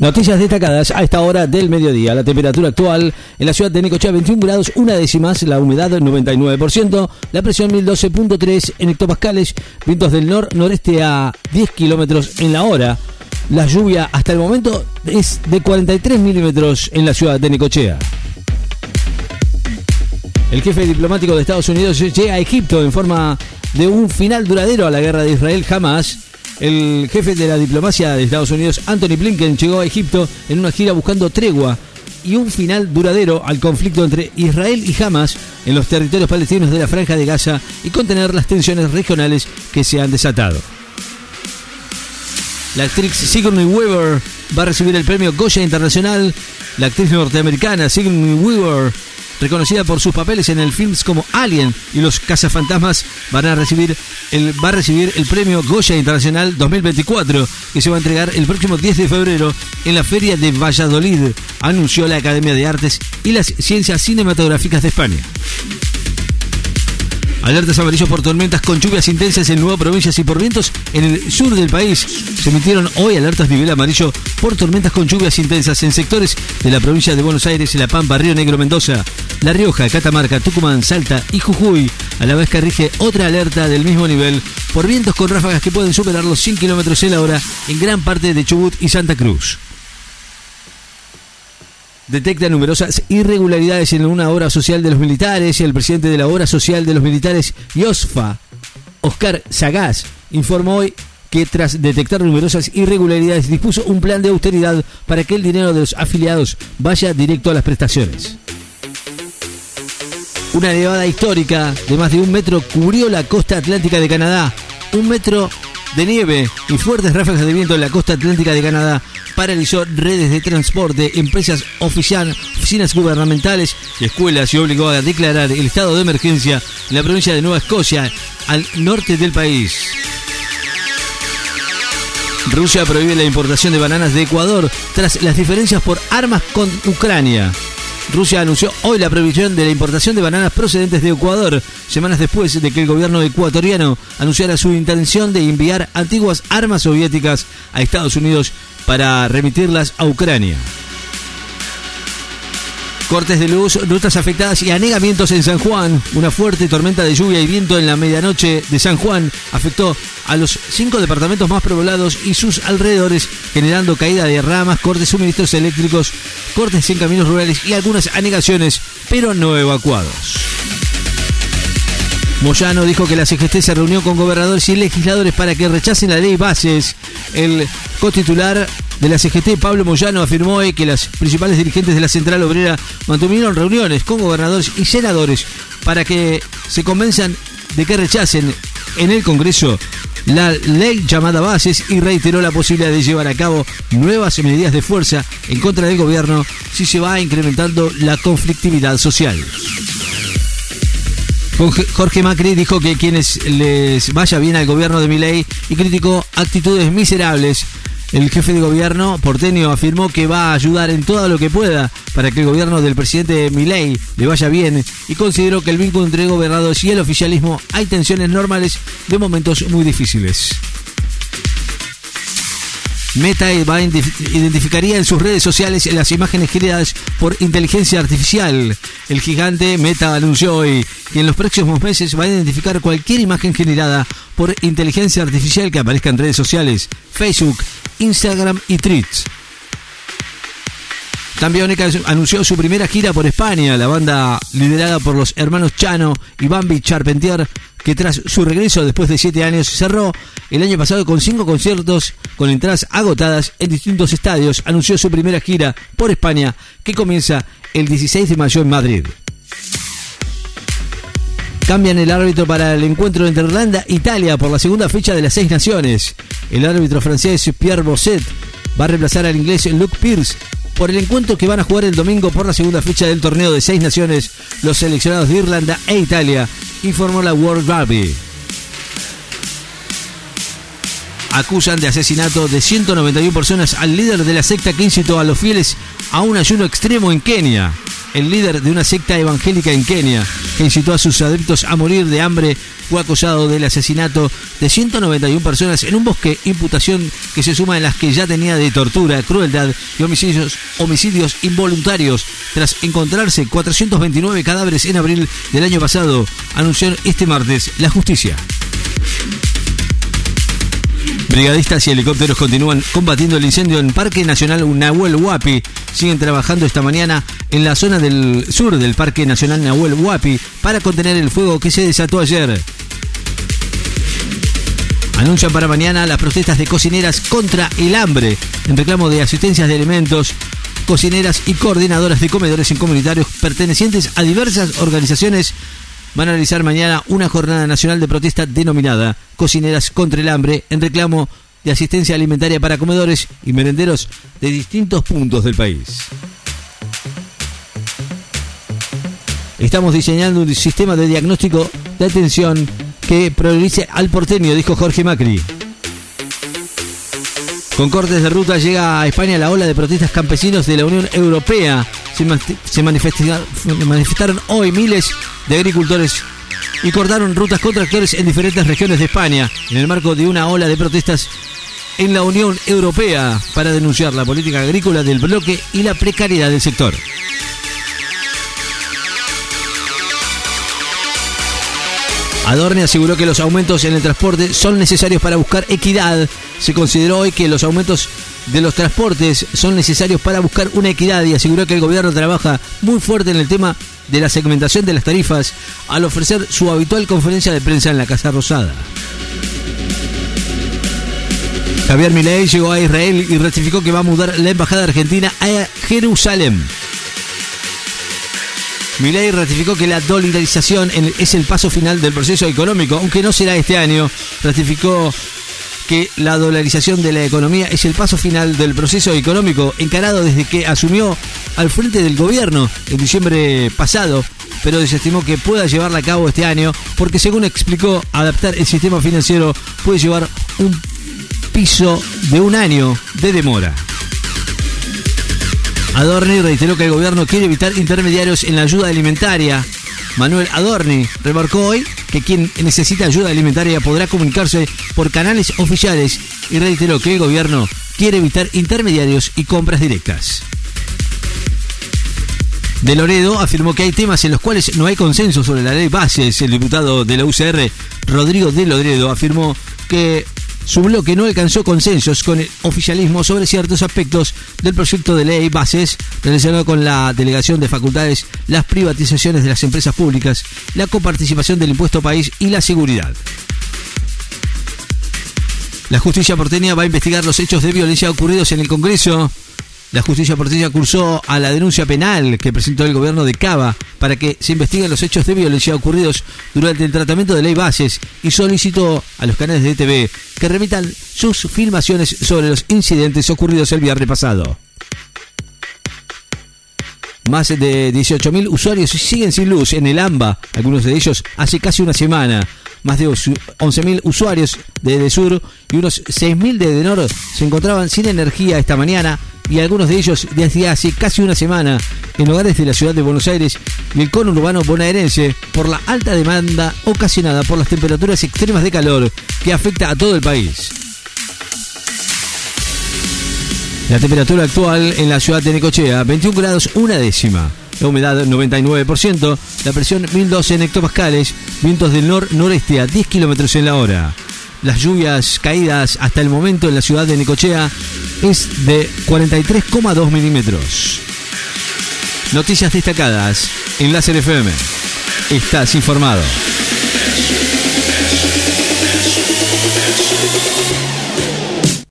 Noticias destacadas a esta hora del mediodía. La temperatura actual en la ciudad de Necochea 21 grados, una décimas, la humedad 99%, la presión 1012.3 en hectopascales, vientos del nor-noreste a 10 kilómetros en la hora. La lluvia hasta el momento es de 43 milímetros en la ciudad de Necochea. El jefe diplomático de Estados Unidos llega a Egipto en forma de un final duradero a la guerra de Israel jamás el jefe de la diplomacia de Estados Unidos, Anthony Blinken, llegó a Egipto en una gira buscando tregua y un final duradero al conflicto entre Israel y Hamas en los territorios palestinos de la Franja de Gaza y contener las tensiones regionales que se han desatado. La actriz Sigourney Weaver va a recibir el premio Goya Internacional. La actriz norteamericana Sigourney Weaver reconocida por sus papeles en el films como Alien y Los Cazafantasmas, van a recibir el, va a recibir el premio Goya Internacional 2024, que se va a entregar el próximo 10 de febrero en la Feria de Valladolid, anunció la Academia de Artes y las Ciencias Cinematográficas de España. Alertas amarillos por tormentas con lluvias intensas en nueve provincias y por vientos en el sur del país. Se emitieron hoy alertas nivel amarillo por tormentas con lluvias intensas en sectores de la provincia de Buenos Aires, La Pampa, Río Negro, Mendoza, La Rioja, Catamarca, Tucumán, Salta y Jujuy. A la vez que rige otra alerta del mismo nivel por vientos con ráfagas que pueden superar los 100 kilómetros en la hora en gran parte de Chubut y Santa Cruz detecta numerosas irregularidades en una obra social de los militares y el presidente de la obra social de los militares, Yosfa, Oscar Sagaz, informó hoy que tras detectar numerosas irregularidades dispuso un plan de austeridad para que el dinero de los afiliados vaya directo a las prestaciones. Una nevada histórica de más de un metro cubrió la costa atlántica de Canadá. Un metro de nieve y fuertes ráfagas de viento en la costa atlántica de Canadá paralizó redes de transporte, empresas oficiales, oficinas gubernamentales y escuelas y obligó a declarar el estado de emergencia en la provincia de Nueva Escocia, al norte del país. Rusia prohíbe la importación de bananas de Ecuador tras las diferencias por armas con Ucrania. Rusia anunció hoy la prohibición de la importación de bananas procedentes de Ecuador, semanas después de que el gobierno ecuatoriano anunciara su intención de enviar antiguas armas soviéticas a Estados Unidos para remitirlas a Ucrania. Cortes de luz, rutas afectadas y anegamientos en San Juan. Una fuerte tormenta de lluvia y viento en la medianoche de San Juan afectó a los cinco departamentos más poblados y sus alrededores, generando caída de ramas, cortes de suministros eléctricos, cortes en caminos rurales y algunas anegaciones, pero no evacuados. Moyano dijo que la CGT se reunió con gobernadores y legisladores para que rechacen la ley bases. El cotitular de la CGT, Pablo Moyano, afirmó hoy que las principales dirigentes de la Central Obrera mantuvieron reuniones con gobernadores y senadores para que se convenzan de que rechacen en el Congreso la ley llamada bases y reiteró la posibilidad de llevar a cabo nuevas medidas de fuerza en contra del gobierno si se va incrementando la conflictividad social. Jorge Macri dijo que quienes les vaya bien al gobierno de Milei y criticó actitudes miserables el jefe de gobierno porteño afirmó que va a ayudar en todo lo que pueda para que el gobierno del presidente Milei le vaya bien y consideró que el vínculo entre gobernadores y el oficialismo hay tensiones normales de momentos muy difíciles. Meta identificaría en sus redes sociales las imágenes generadas por inteligencia artificial. El gigante Meta anunció hoy que en los próximos meses va a identificar cualquier imagen generada por inteligencia artificial que aparezca en redes sociales, Facebook, Instagram y Tweets. También anunció su primera gira por España, la banda liderada por los hermanos Chano y Bambi Charpentier, que tras su regreso después de siete años cerró el año pasado con cinco conciertos con entradas agotadas en distintos estadios, anunció su primera gira por España que comienza el 16 de mayo en Madrid. Cambian el árbitro para el encuentro entre Irlanda e Italia por la segunda fecha de las seis naciones. El árbitro francés Pierre Bosset va a reemplazar al inglés Luke Pierce por el encuentro que van a jugar el domingo por la segunda fecha del torneo de seis naciones, los seleccionados de Irlanda e Italia, informó la World Rugby. Acusan de asesinato de 191 personas al líder de la secta que incitó a los fieles a un ayuno extremo en Kenia. El líder de una secta evangélica en Kenia, que incitó a sus adeptos a morir de hambre, fue acusado del asesinato de 191 personas en un bosque, imputación que se suma en las que ya tenía de tortura, crueldad y homicidios, homicidios involuntarios, tras encontrarse 429 cadáveres en abril del año pasado, anunció este martes la justicia. Brigadistas y helicópteros continúan combatiendo el incendio en Parque Nacional Nahuel Huapi. Siguen trabajando esta mañana en la zona del sur del Parque Nacional Nahuel Huapi para contener el fuego que se desató ayer. Anuncian para mañana las protestas de cocineras contra el hambre en reclamo de asistencias de alimentos, cocineras y coordinadoras de comedores incomunitarios pertenecientes a diversas organizaciones van a realizar mañana una jornada nacional de protesta denominada Cocineras contra el Hambre en reclamo de asistencia alimentaria para comedores y merenderos de distintos puntos del país. Estamos diseñando un sistema de diagnóstico de atención que priorice al porteño, dijo Jorge Macri. Con cortes de ruta llega a España la ola de protestas campesinos de la Unión Europea. Se, manifestaron, hoy miles de agricultores y cortaron rutas con tractores en diferentes regiones de España en el marco de una ola de protestas en la Unión Europea para denunciar la política agrícola del bloque y la precariedad del sector. Adorne aseguró que los aumentos en el transporte son necesarios para buscar equidad. Se consideró hoy que los aumentos de los transportes son necesarios para buscar una equidad y aseguró que el gobierno trabaja muy fuerte en el tema de la segmentación de las tarifas al ofrecer su habitual conferencia de prensa en la Casa Rosada. Javier Milei llegó a Israel y ratificó que va a mudar la embajada argentina a Jerusalén. Milei ratificó que la dolarización es el paso final del proceso económico, aunque no será este año. Ratificó que la dolarización de la economía es el paso final del proceso económico encarado desde que asumió al frente del gobierno en diciembre pasado, pero desestimó que pueda llevarla a cabo este año porque según explicó, adaptar el sistema financiero puede llevar un piso de un año de demora. Adorni reiteró que el gobierno quiere evitar intermediarios en la ayuda alimentaria. Manuel Adorni remarcó hoy que quien necesita ayuda alimentaria podrá comunicarse por canales oficiales y reiteró que el gobierno quiere evitar intermediarios y compras directas. De Loredo afirmó que hay temas en los cuales no hay consenso sobre la ley bases. El diputado de la UCR, Rodrigo de Loredo, afirmó que su bloque no alcanzó consensos con el oficialismo sobre ciertos aspectos del proyecto de ley bases relacionado con la delegación de facultades, las privatizaciones de las empresas públicas, la coparticipación del impuesto país y la seguridad. La justicia porteña va a investigar los hechos de violencia ocurridos en el Congreso la justicia porteña cursó a la denuncia penal que presentó el gobierno de Cava para que se investiguen los hechos de violencia ocurridos durante el tratamiento de ley bases y solicitó a los canales de TV que remitan sus filmaciones sobre los incidentes ocurridos el viernes pasado. Más de 18.000 usuarios siguen sin luz en el AMBA, algunos de ellos hace casi una semana. Más de 11.000 usuarios de Edesur y unos 6.000 de Edenor se encontraban sin energía esta mañana y algunos de ellos desde hace casi una semana en hogares de la ciudad de Buenos Aires y el conurbano bonaerense por la alta demanda ocasionada por las temperaturas extremas de calor que afecta a todo el país. La temperatura actual en la ciudad de Necochea, 21 grados una décima. La humedad 99%, la presión 1012 en hectopascales, vientos del nor-noreste a 10 kilómetros en la hora. Las lluvias caídas hasta el momento en la ciudad de Necochea es de 43,2 milímetros. Noticias destacadas en Láser FM. Estás informado.